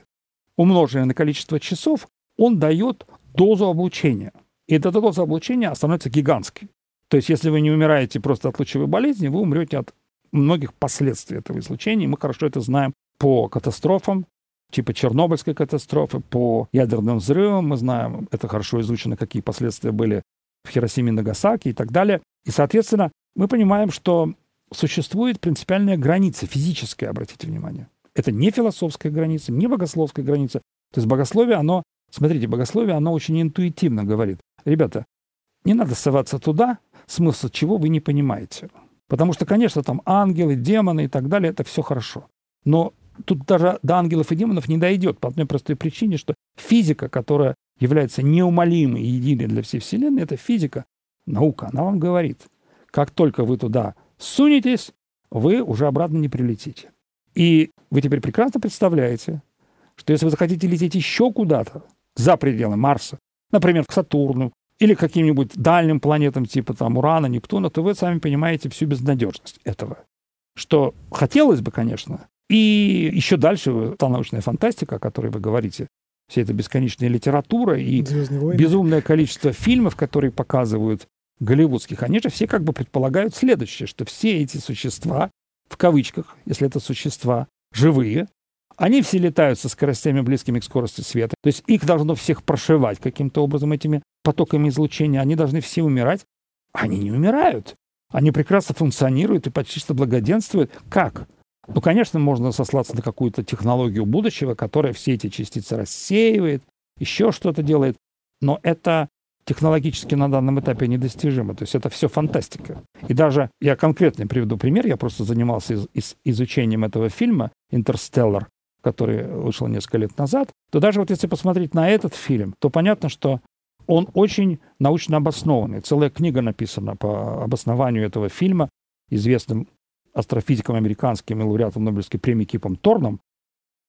умноженный на количество часов, он дает дозу облучения. И эта доза облучения становится гигантской. То есть, если вы не умираете просто от лучевой болезни, вы умрете от многих последствий этого излучения. Мы хорошо это знаем по катастрофам, типа Чернобыльской катастрофы, по ядерным взрывам. Мы знаем, это хорошо изучено, какие последствия были в Хиросиме, Нагасаки и так далее. И, соответственно, мы понимаем, что существует принципиальная граница, физическая, обратите внимание. Это не философская граница, не богословская граница. То есть богословие, оно, смотрите, богословие, оно очень интуитивно говорит. Ребята, не надо соваться туда, смысл чего вы не понимаете. Потому что, конечно, там ангелы, демоны и так далее, это все хорошо. Но тут даже до ангелов и демонов не дойдет по одной простой причине, что физика, которая является неумолимой и единой для всей Вселенной, это физика, наука. Она вам говорит, как только вы туда сунетесь, вы уже обратно не прилетите. И вы теперь прекрасно представляете, что если вы захотите лететь еще куда-то, за пределы Марса, например, к Сатурну, или каким-нибудь дальним планетам типа там Урана, Нептуна, то вы сами понимаете всю безнадежность этого. Что хотелось бы, конечно. И еще дальше та научная фантастика, о которой вы говорите, вся эта бесконечная литература и безумное количество фильмов, которые показывают голливудских, они же все как бы предполагают следующее, что все эти существа, в кавычках, если это существа живые, они все летают со скоростями, близкими к скорости света. То есть их должно всех прошивать каким-то образом этими потоками излучения. Они должны все умирать. Они не умирают. Они прекрасно функционируют и почти что благоденствуют. Как? Ну, конечно, можно сослаться на какую-то технологию будущего, которая все эти частицы рассеивает, еще что-то делает. Но это технологически на данном этапе недостижимо. То есть это все фантастика. И даже я конкретно приведу пример. Я просто занимался из, из, изучением этого фильма «Интерстеллар», который вышел несколько лет назад. То даже вот если посмотреть на этот фильм, то понятно, что он очень научно обоснованный. Целая книга написана по обоснованию этого фильма известным астрофизиком американским и лауреатом Нобелевской премии Кипом Торном.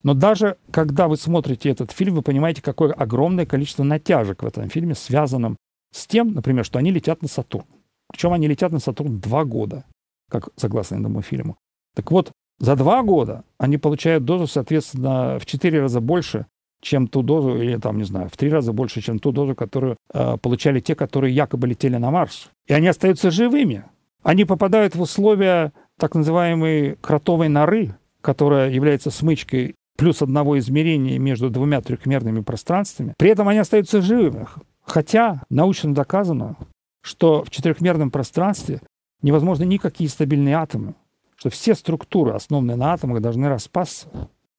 Но даже когда вы смотрите этот фильм, вы понимаете, какое огромное количество натяжек в этом фильме, связанном с тем, например, что они летят на Сатурн. Причем они летят на Сатурн два года, как согласно этому фильму. Так вот, за два года они получают дозу, соответственно, в четыре раза больше, чем ту дозу, или там, не знаю, в три раза больше, чем ту дозу, которую э, получали те, которые якобы летели на Марс. И они остаются живыми. Они попадают в условия так называемой кротовой норы, которая является смычкой плюс одного измерения между двумя трехмерными пространствами. При этом они остаются живыми. Хотя научно доказано, что в четырехмерном пространстве невозможны никакие стабильные атомы, что все структуры, основанные на атомах, должны распасться.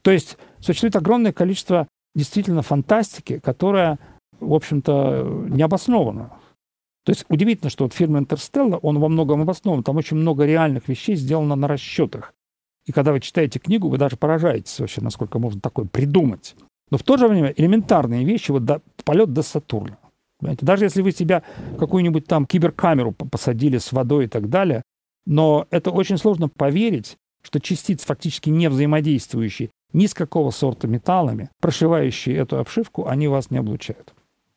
То есть существует огромное количество действительно фантастики, которая, в общем-то, не обоснована. То есть удивительно, что вот фильм «Интерстелла», он во многом обоснован. Там очень много реальных вещей сделано на расчетах. И когда вы читаете книгу, вы даже поражаетесь вообще, насколько можно такое придумать. Но в то же время элементарные вещи, вот до, полет до Сатурна. Понимаете? Даже если вы себя какую-нибудь там киберкамеру посадили с водой и так далее, но это очень сложно поверить, что частицы, фактически не взаимодействующие ни с какого сорта металлами, прошивающие эту обшивку, они вас не облучают.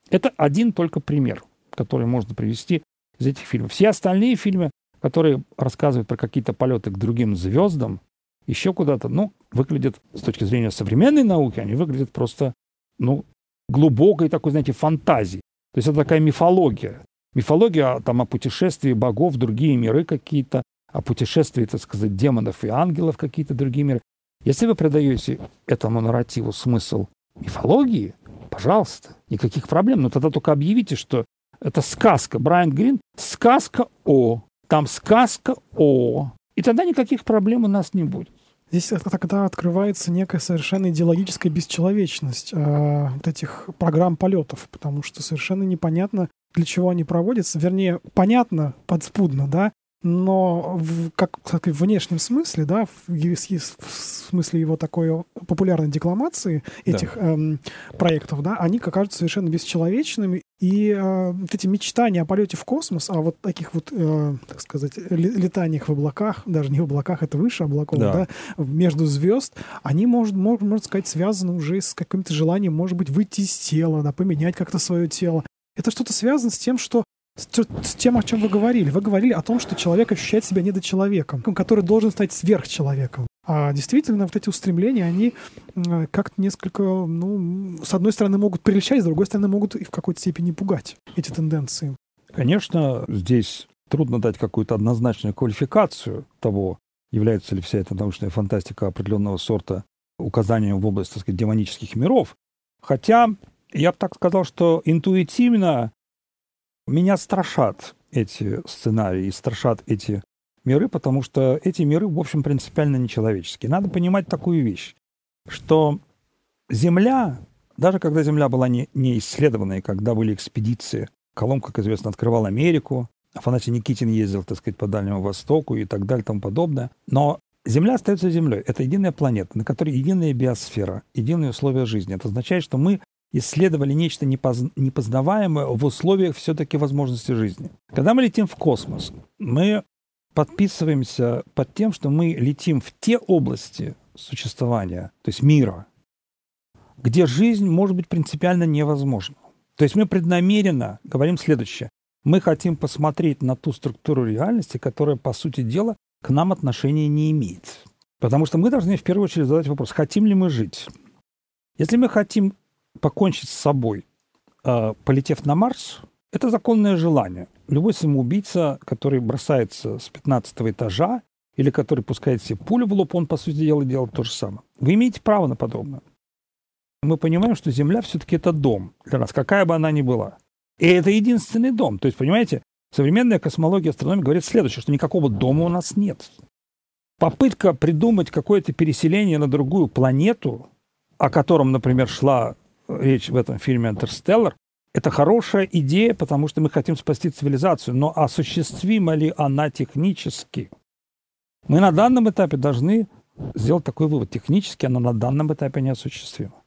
Это один только пример, который можно привести из этих фильмов. Все остальные фильмы, которые рассказывают про какие-то полеты к другим звездам, еще куда-то, ну, выглядят с точки зрения современной науки, они выглядят просто, ну, глубокой такой, знаете, фантазии. То есть это такая мифология. Мифология там о путешествии богов другие миры какие-то, о путешествии, так сказать, демонов и ангелов какие-то другие миры. Если вы придаете этому нарративу смысл мифологии, пожалуйста, никаких проблем. Но тогда только объявите, что это сказка. Брайан Грин – сказка о. Там сказка о. И тогда никаких проблем у нас не будет. Здесь тогда открывается некая совершенно идеологическая бесчеловечность э, вот этих программ полетов, потому что совершенно непонятно, для чего они проводятся. Вернее, понятно, подспудно, да, но в, как сказать, в внешнем смысле, да, в, в смысле его такой популярной декламации этих да. эм, проектов, да, они кажутся совершенно бесчеловечными, и э, вот эти мечтания о полете в космос, о вот таких вот, э, так сказать, летаниях в облаках, даже не в облаках, это выше облаков, да, да между звезд, они, может, можно, можно сказать, связаны уже с каким-то желанием, может быть, выйти из тела, да, поменять как-то свое тело. Это что-то связано с тем, что с тем, о чем вы говорили. Вы говорили о том, что человек ощущает себя недочеловеком, который должен стать сверхчеловеком. А действительно, вот эти устремления, они как-то несколько, ну, с одной стороны могут прельщать, с другой стороны могут и в какой-то степени пугать эти тенденции. Конечно, здесь трудно дать какую-то однозначную квалификацию того, является ли вся эта научная фантастика определенного сорта указанием в область, так сказать, демонических миров. Хотя я бы так сказал, что интуитивно меня страшат эти сценарии, страшат эти миры, потому что эти миры, в общем, принципиально нечеловеческие. Надо понимать такую вещь, что Земля, даже когда Земля была не, не исследована, когда были экспедиции, Колумб, как известно, открывал Америку, Афанасий Никитин ездил, так сказать, по Дальнему Востоку и так далее и тому подобное. Но Земля остается Землей. Это единая планета, на которой единая биосфера, единые условия жизни. Это означает, что мы исследовали нечто непоз... непознаваемое в условиях все-таки возможности жизни. Когда мы летим в космос, мы подписываемся под тем, что мы летим в те области существования, то есть мира, где жизнь может быть принципиально невозможна. То есть мы преднамеренно говорим следующее. Мы хотим посмотреть на ту структуру реальности, которая, по сути дела, к нам отношения не имеет. Потому что мы должны в первую очередь задать вопрос, хотим ли мы жить. Если мы хотим покончить с собой, э, полетев на Марс, это законное желание. Любой самоубийца, который бросается с 15 этажа или который пускает себе пулю в лоб, он, по сути дела, делает то же самое. Вы имеете право на подобное. Мы понимаем, что Земля все-таки это дом для нас, какая бы она ни была. И это единственный дом. То есть, понимаете, современная космология астрономии говорит следующее, что никакого дома у нас нет. Попытка придумать какое-то переселение на другую планету, о котором, например, шла речь в этом фильме «Интерстеллар», это хорошая идея, потому что мы хотим спасти цивилизацию, но осуществима ли она технически? Мы на данном этапе должны сделать такой вывод. Технически она на данном этапе неосуществима.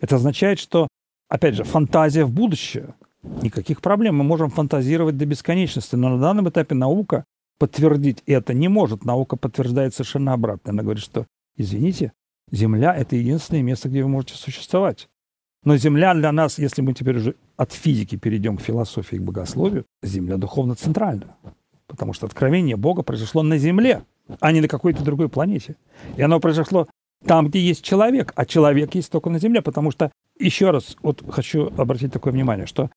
Это означает, что, опять же, фантазия в будущее. Никаких проблем. Мы можем фантазировать до бесконечности, но на данном этапе наука подтвердить это не может. Наука подтверждает совершенно обратно. Она говорит, что, извините, Земля – это единственное место, где вы можете существовать. Но Земля для нас, если мы теперь уже от физики перейдем к философии, к богословию, Земля духовно центральна. Потому что откровение Бога произошло на Земле, а не на какой-то другой планете. И оно произошло там, где есть человек, а человек есть только на Земле, потому что, еще раз, вот хочу обратить такое внимание, что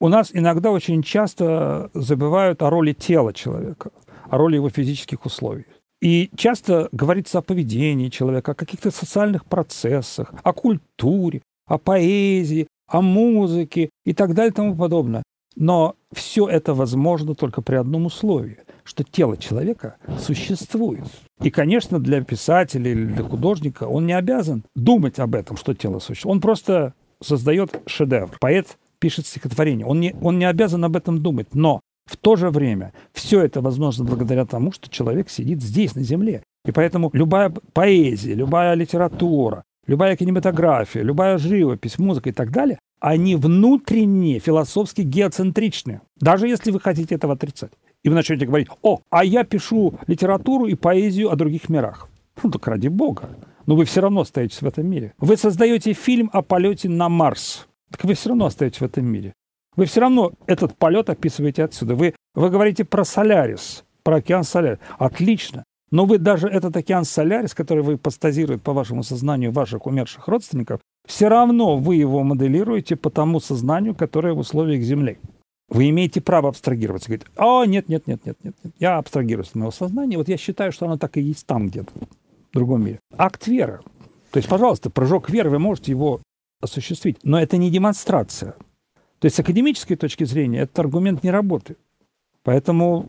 у нас иногда очень часто забывают о роли тела человека, о роли его физических условий. И часто говорится о поведении человека, о каких-то социальных процессах, о культуре, о поэзии, о музыке и так далее и тому подобное. Но все это возможно только при одном условии, что тело человека существует. И, конечно, для писателя или для художника он не обязан думать об этом, что тело существует. Он просто создает шедевр. Поэт пишет стихотворение. Он не, он не обязан об этом думать. Но в то же время все это возможно благодаря тому, что человек сидит здесь, на земле. И поэтому любая поэзия, любая литература, любая кинематография, любая живопись, музыка и так далее, они внутренне философски геоцентричны. Даже если вы хотите этого отрицать. И вы начнете говорить, о, а я пишу литературу и поэзию о других мирах. Ну так ради бога. Но вы все равно остаетесь в этом мире. Вы создаете фильм о полете на Марс. Так вы все равно остаетесь в этом мире. Вы все равно этот полет описываете отсюда. Вы, вы говорите про Солярис, про океан Солярис. Отлично. Но вы даже этот океан Солярис, который вы постазирует по вашему сознанию ваших умерших родственников, все равно вы его моделируете по тому сознанию, которое в условиях Земли. Вы имеете право абстрагироваться. Говорить, о, нет, нет, нет, нет, нет, нет. Я абстрагируюсь от моего сознания. Вот я считаю, что оно так и есть там где-то, в другом мире. Акт веры. То есть, пожалуйста, прыжок веры, вы можете его осуществить. Но это не демонстрация. То есть с академической точки зрения этот аргумент не работает. Поэтому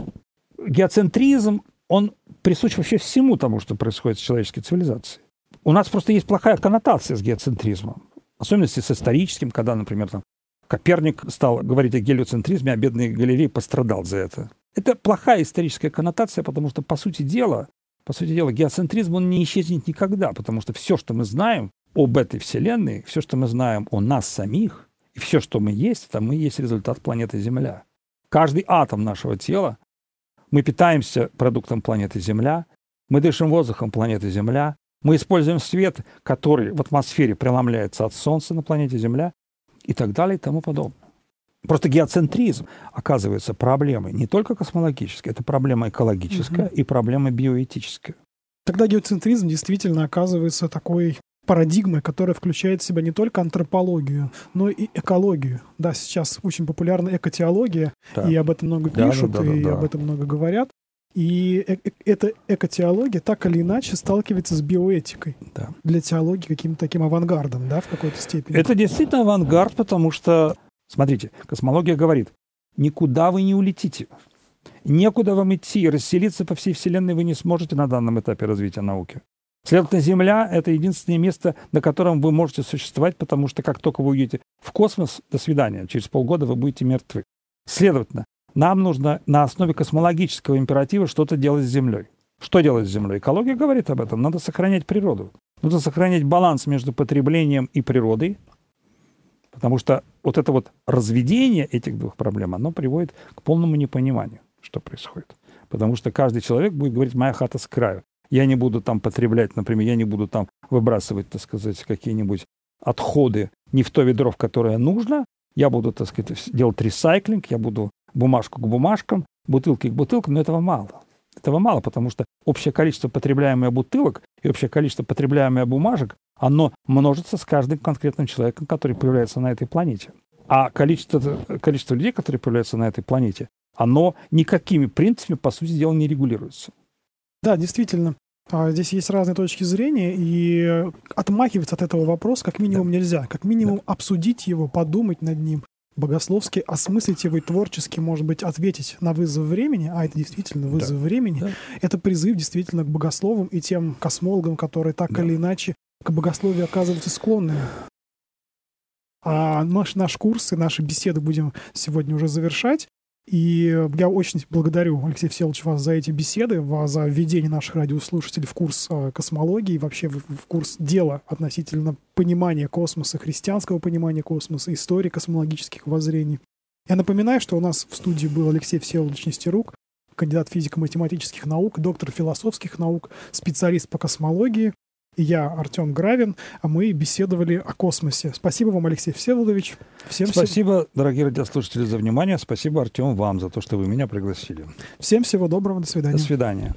геоцентризм он присущ вообще всему тому, что происходит с человеческой цивилизацией. У нас просто есть плохая коннотация с геоцентризмом. В особенности с историческим, когда, например, там, Коперник стал говорить о гелиоцентризме, а бедный Галилей пострадал за это. Это плохая историческая коннотация, потому что, по сути дела, по сути дела, геоцентризм, он не исчезнет никогда, потому что все, что мы знаем об этой Вселенной, все, что мы знаем о нас самих, и все, что мы есть, это мы есть результат планеты Земля. Каждый атом нашего тела мы питаемся продуктом планеты Земля, мы дышим воздухом планеты Земля, мы используем свет, который в атмосфере преломляется от Солнца на планете Земля и так далее и тому подобное. Просто геоцентризм оказывается проблемой не только космологической, это проблема экологическая угу. и проблема биоэтическая. Тогда геоцентризм действительно оказывается такой парадигмой, которая включает в себя не только антропологию, но и экологию. Да, сейчас очень популярна экотеология, Да. и об этом много Да, пишут, да, да, да, и да. об этом много говорят. И э- э- эта экотеология так или иначе сталкивается с биоэтикой. Да. Для теологии каким-то таким авангардом, да, в какой-то степени. Это действительно авангард, потому что, смотрите, космология говорит, никуда вы не улетите. Некуда вам идти, расселиться по всей Вселенной вы не сможете на данном этапе развития науки. Следовательно, Земля — это единственное место, на котором вы можете существовать, потому что как только вы уедете в космос, до свидания, через полгода вы будете мертвы. Следовательно, нам нужно на основе космологического императива что-то делать с Землей. Что делать с Землей? Экология говорит об этом. Надо сохранять природу. Нужно сохранять баланс между потреблением и природой, потому что вот это вот разведение этих двух проблем, оно приводит к полному непониманию, что происходит. Потому что каждый человек будет говорить, моя хата с краю. Я не буду там потреблять, например, я не буду там выбрасывать, так сказать, какие-нибудь отходы не в то ведро, в которое нужно. Я буду, так сказать, делать ресайклинг, я буду бумажку к бумажкам, бутылки к бутылкам, но этого мало. Этого мало, потому что общее количество потребляемых бутылок и общее количество потребляемых бумажек, оно множится с каждым конкретным человеком, который появляется на этой планете. А количество, количество людей, которые появляются на этой планете, оно никакими принципами, по сути дела, не регулируется. Да, действительно. А, Здесь есть разные точки зрения, и отмахиваться от этого вопроса как минимум нельзя. Как минимум обсудить его, подумать над ним, богословски осмыслить его и творчески, может быть, ответить на вызов времени, а это действительно вызов времени, Да. это призыв действительно к богословам и тем космологам, которые так Да. или иначе к богословию оказываются склонными. А наш, наш курс и наши беседы будем сегодня уже завершать. И я очень благодарю, Алексей Всеволодович, вас за эти беседы, за введение наших радиослушателей в курс э, космологии, вообще в, в курс дела относительно понимания космоса, христианского понимания космоса, истории космологических воззрений. Я напоминаю, что у нас в студии был Алексей Всеволодович Нестерук, кандидат физико-математических наук, доктор философских наук, специалист по космологии. Я, Артем Гравин, а мы беседовали о космосе. Спасибо вам, Алексей Всеволодович. Всем, Спасибо, дорогие радиослушатели, за внимание. Спасибо, Артем, вам за то, что вы меня пригласили. всем всего доброго, до свидания. До свидания.